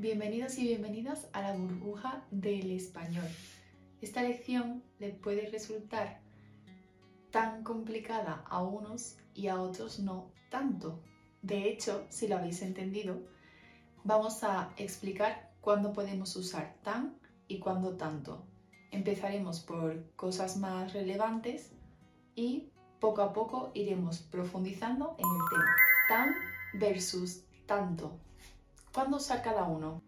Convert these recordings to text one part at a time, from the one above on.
Bienvenidos y bienvenidas a la burbuja del español. Esta lección les puede resultar tan complicada a unos y a otros no tanto. De hecho, si lo habéis entendido, vamos a explicar cuándo podemos usar tan y cuándo tanto. Empezaremos por cosas más relevantes y poco a poco iremos profundizando en el tema. Tan versus tanto. ¿Cuándo usar cada uno?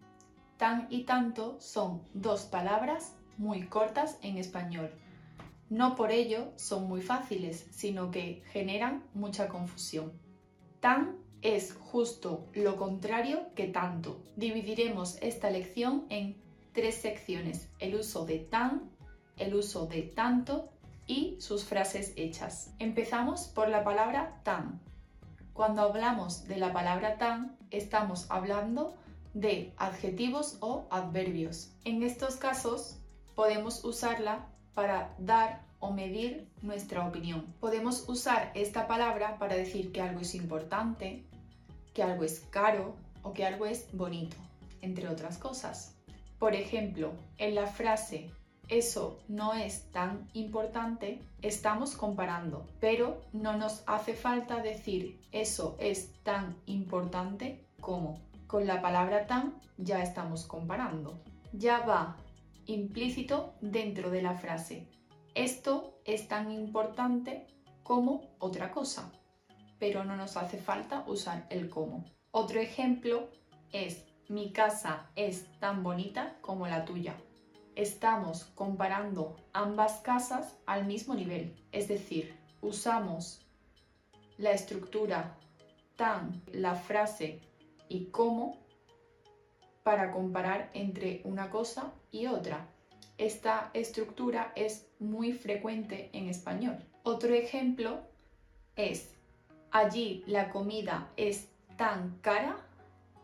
Tan y tanto son dos palabras muy cortas en español. No por ello son muy fáciles, sino que generan mucha confusión. Tan es justo lo contrario que tanto. Dividiremos esta lección en tres secciones, el uso de tan, el uso de tanto y sus frases hechas. Empezamos por la palabra tan. Cuando hablamos de la palabra tan, estamos hablando de adjetivos o adverbios. En estos casos, podemos usarla para dar o medir nuestra opinión. Podemos usar esta palabra para decir que algo es importante, que algo es caro o que algo es bonito, entre otras cosas. Por ejemplo, en la frase eso no es tan importante, estamos comparando, pero no nos hace falta decir eso es tan importante como. Con la palabra tan ya estamos comparando. Ya va implícito dentro de la frase. Esto es tan importante como otra cosa, pero no nos hace falta usar el como. Otro ejemplo es mi casa es tan bonita como la tuya estamos comparando ambas casas al mismo nivel, es decir, usamos la estructura tan, la frase y cómo para comparar entre una cosa y otra. Esta estructura es muy frecuente en español. Otro ejemplo es, allí la comida es tan cara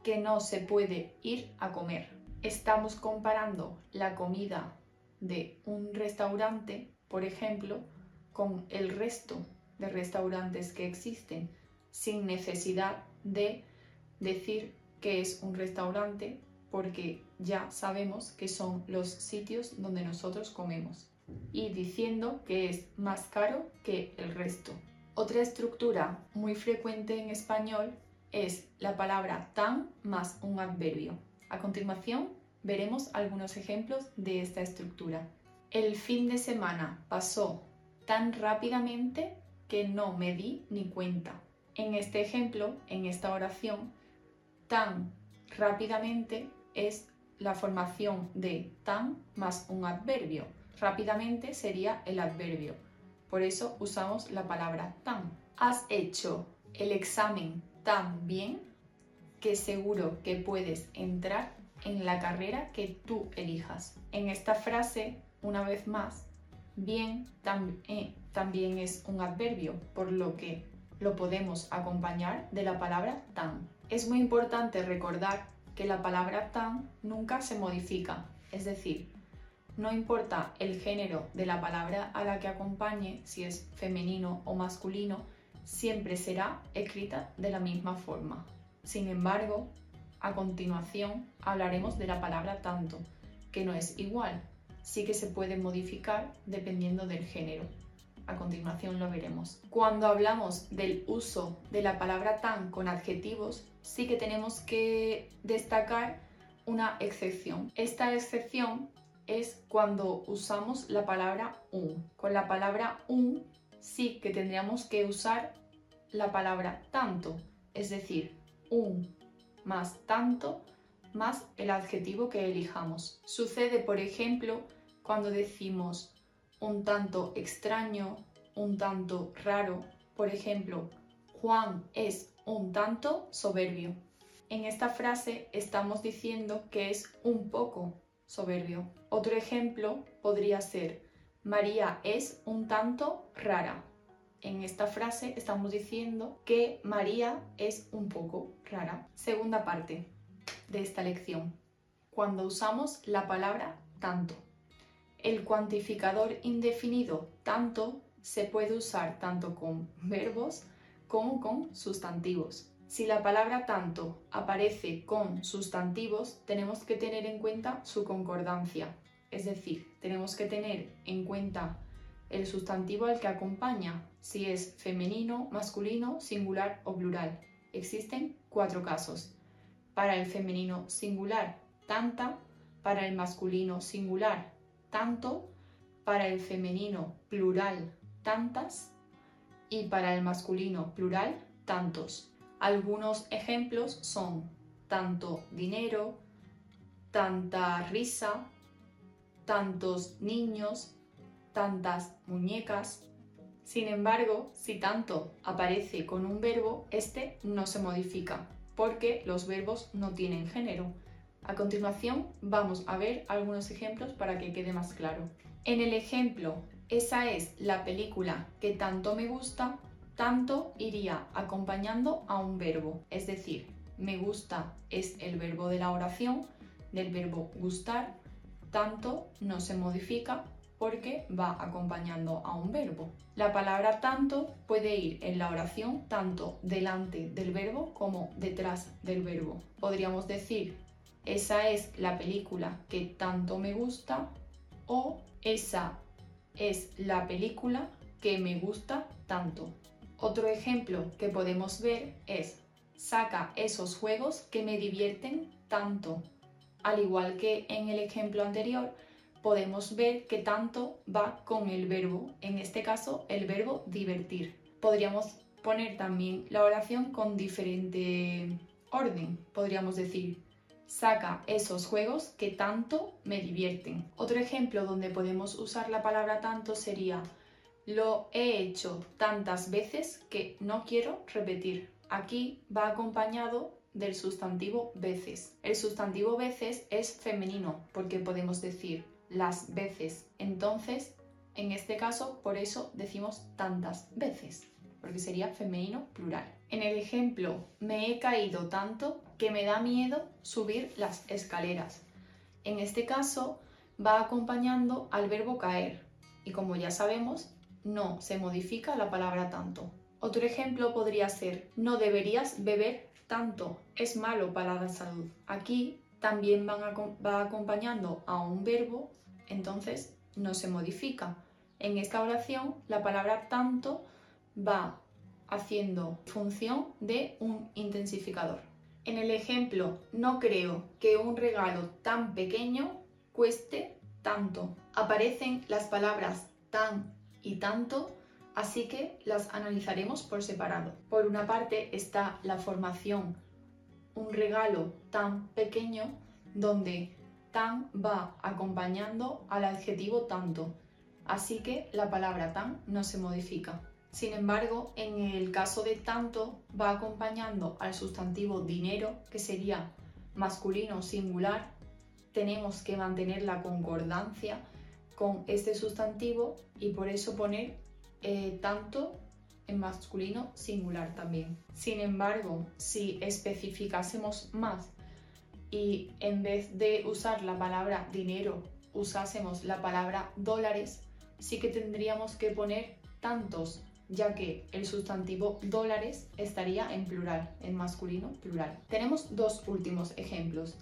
que no se puede ir a comer estamos comparando la comida de un restaurante, por ejemplo, con el resto de restaurantes que existen, sin necesidad de decir que es un restaurante, porque ya sabemos que son los sitios donde nosotros comemos, y diciendo que es más caro que el resto. Otra estructura muy frecuente en español es la palabra tan más un adverbio. A continuación, veremos algunos ejemplos de esta estructura. El fin de semana pasó tan rápidamente que no me di ni cuenta. En este ejemplo, en esta oración, tan rápidamente es la formación de tan más un adverbio. Rápidamente sería el adverbio. Por eso usamos la palabra tan. Has hecho el examen tan bien que seguro que puedes entrar en la carrera que tú elijas. En esta frase, una vez más, bien eh, también es un adverbio, por lo que lo podemos acompañar de la palabra tan. Es muy importante recordar que la palabra tan nunca se modifica, es decir, no importa el género de la palabra a la que acompañe, si es femenino o masculino, siempre será escrita de la misma forma. Sin embargo, a continuación hablaremos de la palabra tanto, que no es igual, sí que se puede modificar dependiendo del género. A continuación lo veremos. Cuando hablamos del uso de la palabra tan con adjetivos, sí que tenemos que destacar una excepción. Esta excepción es cuando usamos la palabra un. Con la palabra un sí que tendríamos que usar la palabra tanto, es decir, un más tanto más el adjetivo que elijamos. Sucede, por ejemplo, cuando decimos un tanto extraño, un tanto raro. Por ejemplo, Juan es un tanto soberbio. En esta frase estamos diciendo que es un poco soberbio. Otro ejemplo podría ser María es un tanto rara. En esta frase estamos diciendo que María es un poco rara. Segunda parte de esta lección. Cuando usamos la palabra tanto. El cuantificador indefinido tanto se puede usar tanto con verbos como con sustantivos. Si la palabra tanto aparece con sustantivos, tenemos que tener en cuenta su concordancia. Es decir, tenemos que tener en cuenta el sustantivo al que acompaña, si es femenino, masculino, singular o plural. Existen cuatro casos. Para el femenino singular, tanta, para el masculino singular, tanto, para el femenino plural, tantas, y para el masculino plural, tantos. Algunos ejemplos son tanto dinero, tanta risa, tantos niños, tantas muñecas. Sin embargo, si tanto aparece con un verbo, este no se modifica, porque los verbos no tienen género. A continuación vamos a ver algunos ejemplos para que quede más claro. En el ejemplo, esa es la película que tanto me gusta, tanto iría acompañando a un verbo, es decir, me gusta es el verbo de la oración, del verbo gustar, tanto no se modifica porque va acompañando a un verbo. La palabra tanto puede ir en la oración tanto delante del verbo como detrás del verbo. Podríamos decir, esa es la película que tanto me gusta o esa es la película que me gusta tanto. Otro ejemplo que podemos ver es, saca esos juegos que me divierten tanto. Al igual que en el ejemplo anterior, podemos ver que tanto va con el verbo, en este caso el verbo divertir. Podríamos poner también la oración con diferente orden. Podríamos decir, saca esos juegos que tanto me divierten. Otro ejemplo donde podemos usar la palabra tanto sería, lo he hecho tantas veces que no quiero repetir. Aquí va acompañado del sustantivo veces. El sustantivo veces es femenino porque podemos decir las veces. Entonces, en este caso, por eso decimos tantas veces, porque sería femenino plural. En el ejemplo, me he caído tanto que me da miedo subir las escaleras. En este caso, va acompañando al verbo caer y como ya sabemos, no se modifica la palabra tanto. Otro ejemplo podría ser, no deberías beber tanto, es malo para la salud. Aquí también va acompañando a un verbo entonces no se modifica. En esta oración la palabra tanto va haciendo función de un intensificador. En el ejemplo, no creo que un regalo tan pequeño cueste tanto. Aparecen las palabras tan y tanto, así que las analizaremos por separado. Por una parte está la formación un regalo tan pequeño donde tan va acompañando al adjetivo tanto, así que la palabra tan no se modifica. Sin embargo, en el caso de tanto va acompañando al sustantivo dinero, que sería masculino singular, tenemos que mantener la concordancia con este sustantivo y por eso poner eh, tanto en masculino singular también. Sin embargo, si especificásemos más y en vez de usar la palabra dinero usásemos la palabra dólares, sí que tendríamos que poner tantos, ya que el sustantivo dólares estaría en plural, en masculino plural. Tenemos dos últimos ejemplos.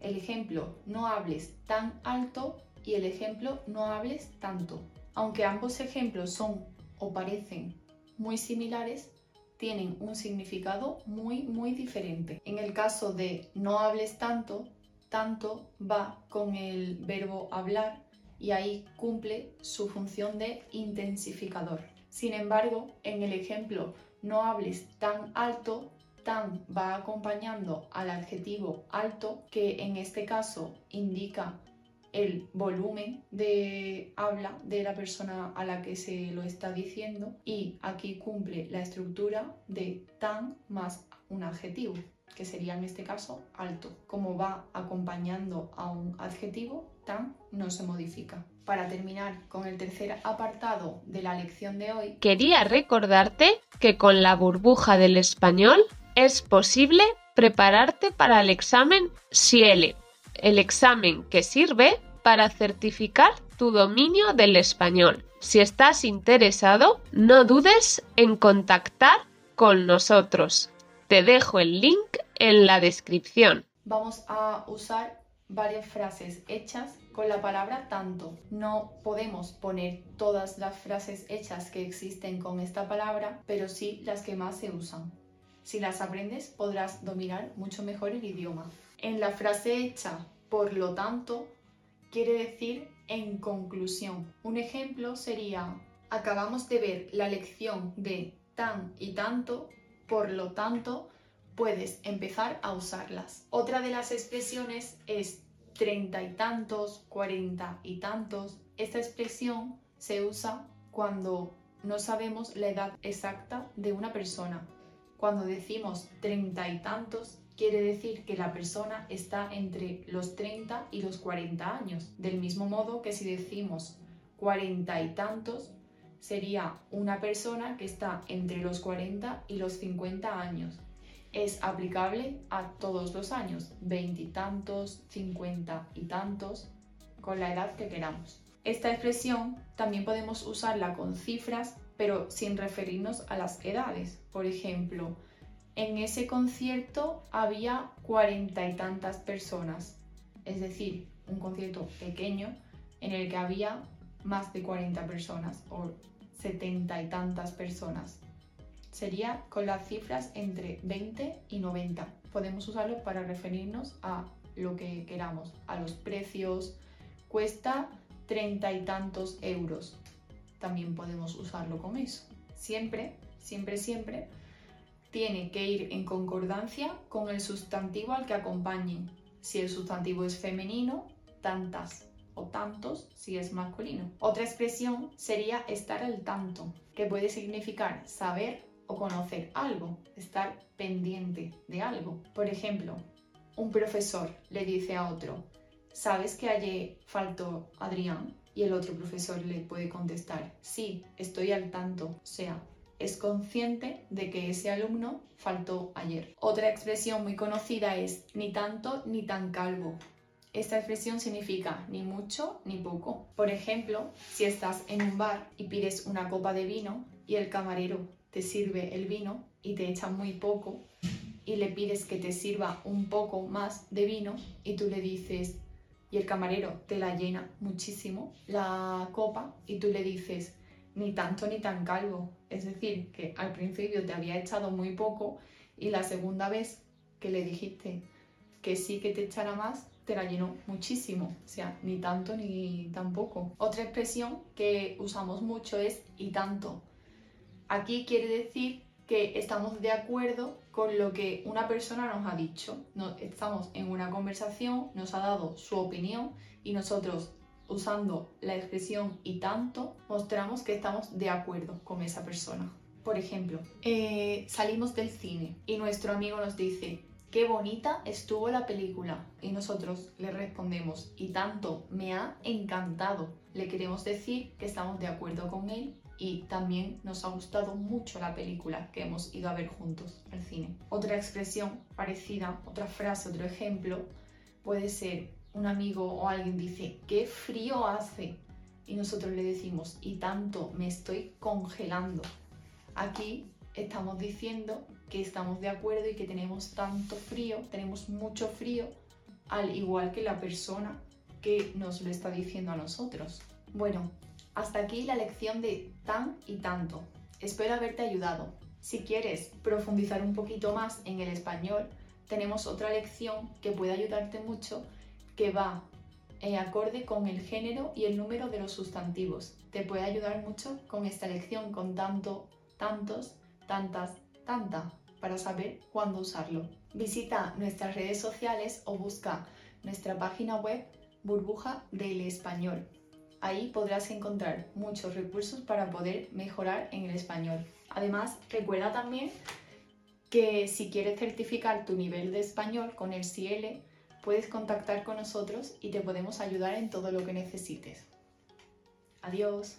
El ejemplo no hables tan alto y el ejemplo no hables tanto. Aunque ambos ejemplos son o parecen muy similares, tienen un significado muy, muy diferente. En el caso de no hables tanto, tanto va con el verbo hablar y ahí cumple su función de intensificador. Sin embargo, en el ejemplo no hables tan alto, tan va acompañando al adjetivo alto, que en este caso indica el volumen de habla de la persona a la que se lo está diciendo y aquí cumple la estructura de tan más un adjetivo que sería en este caso alto. Como va acompañando a un adjetivo, tan no se modifica. Para terminar con el tercer apartado de la lección de hoy, quería recordarte que con la burbuja del español es posible prepararte para el examen SIELE el examen que sirve para certificar tu dominio del español. Si estás interesado, no dudes en contactar con nosotros. Te dejo el link en la descripción. Vamos a usar varias frases hechas con la palabra tanto. No podemos poner todas las frases hechas que existen con esta palabra, pero sí las que más se usan. Si las aprendes podrás dominar mucho mejor el idioma. En la frase hecha por lo tanto quiere decir en conclusión. Un ejemplo sería acabamos de ver la lección de tan y tanto, por lo tanto puedes empezar a usarlas. Otra de las expresiones es treinta y tantos, cuarenta y tantos. Esta expresión se usa cuando no sabemos la edad exacta de una persona. Cuando decimos treinta y tantos, quiere decir que la persona está entre los 30 y los 40 años. Del mismo modo que si decimos cuarenta y tantos, sería una persona que está entre los 40 y los 50 años es aplicable a todos los años, veintitantos, cincuenta y tantos, con la edad que queramos. Esta expresión también podemos usarla con cifras, pero sin referirnos a las edades. Por ejemplo, en ese concierto había cuarenta y tantas personas, es decir, un concierto pequeño en el que había más de 40 personas o setenta y tantas personas sería con las cifras entre 20 y 90. Podemos usarlo para referirnos a lo que queramos, a los precios. Cuesta treinta y tantos euros. También podemos usarlo con eso. Siempre, siempre, siempre tiene que ir en concordancia con el sustantivo al que acompañen. Si el sustantivo es femenino, tantas o tantos si es masculino. Otra expresión sería estar al tanto, que puede significar saber o conocer algo, estar pendiente de algo. Por ejemplo, un profesor le dice a otro, ¿sabes que ayer faltó Adrián? Y el otro profesor le puede contestar, sí, estoy al tanto. O sea, es consciente de que ese alumno faltó ayer. Otra expresión muy conocida es ni tanto ni tan calvo. Esta expresión significa ni mucho ni poco. Por ejemplo, si estás en un bar y pides una copa de vino y el camarero te sirve el vino y te echa muy poco y le pides que te sirva un poco más de vino y tú le dices y el camarero te la llena muchísimo la copa y tú le dices ni tanto ni tan calvo. Es decir, que al principio te había echado muy poco y la segunda vez que le dijiste que sí que te echara más, te la llenó muchísimo. O sea, ni tanto ni tampoco. Otra expresión que usamos mucho es y tanto. Aquí quiere decir que estamos de acuerdo con lo que una persona nos ha dicho. estamos en una conversación, nos ha dado su opinión y nosotros usando la expresión y tanto mostramos que estamos de acuerdo con esa persona. Por ejemplo, eh, salimos del cine y nuestro amigo nos dice, qué bonita estuvo la película. Y nosotros le respondemos, y tanto, me ha encantado. Le queremos decir que estamos de acuerdo con él y también nos ha gustado mucho la película que hemos ido a ver juntos al cine. Otra expresión parecida, otra frase, otro ejemplo, puede ser un amigo o alguien dice, qué frío hace. Y nosotros le decimos, y tanto, me estoy congelando. Aquí estamos diciendo que estamos de acuerdo y que tenemos tanto frío, tenemos mucho frío, al igual que la persona que nos lo está diciendo a nosotros. Bueno, hasta aquí la lección de tan y tanto. Espero haberte ayudado. Si quieres profundizar un poquito más en el español, tenemos otra lección que puede ayudarte mucho que va en acorde con el género y el número de los sustantivos. Te puede ayudar mucho con esta lección, con tanto, tantos, tantas, tanta, para saber cuándo usarlo. Visita nuestras redes sociales o busca nuestra página web Burbuja del Español. Ahí podrás encontrar muchos recursos para poder mejorar en el español. Además, recuerda también que si quieres certificar tu nivel de español con el CL, puedes contactar con nosotros y te podemos ayudar en todo lo que necesites. Adiós.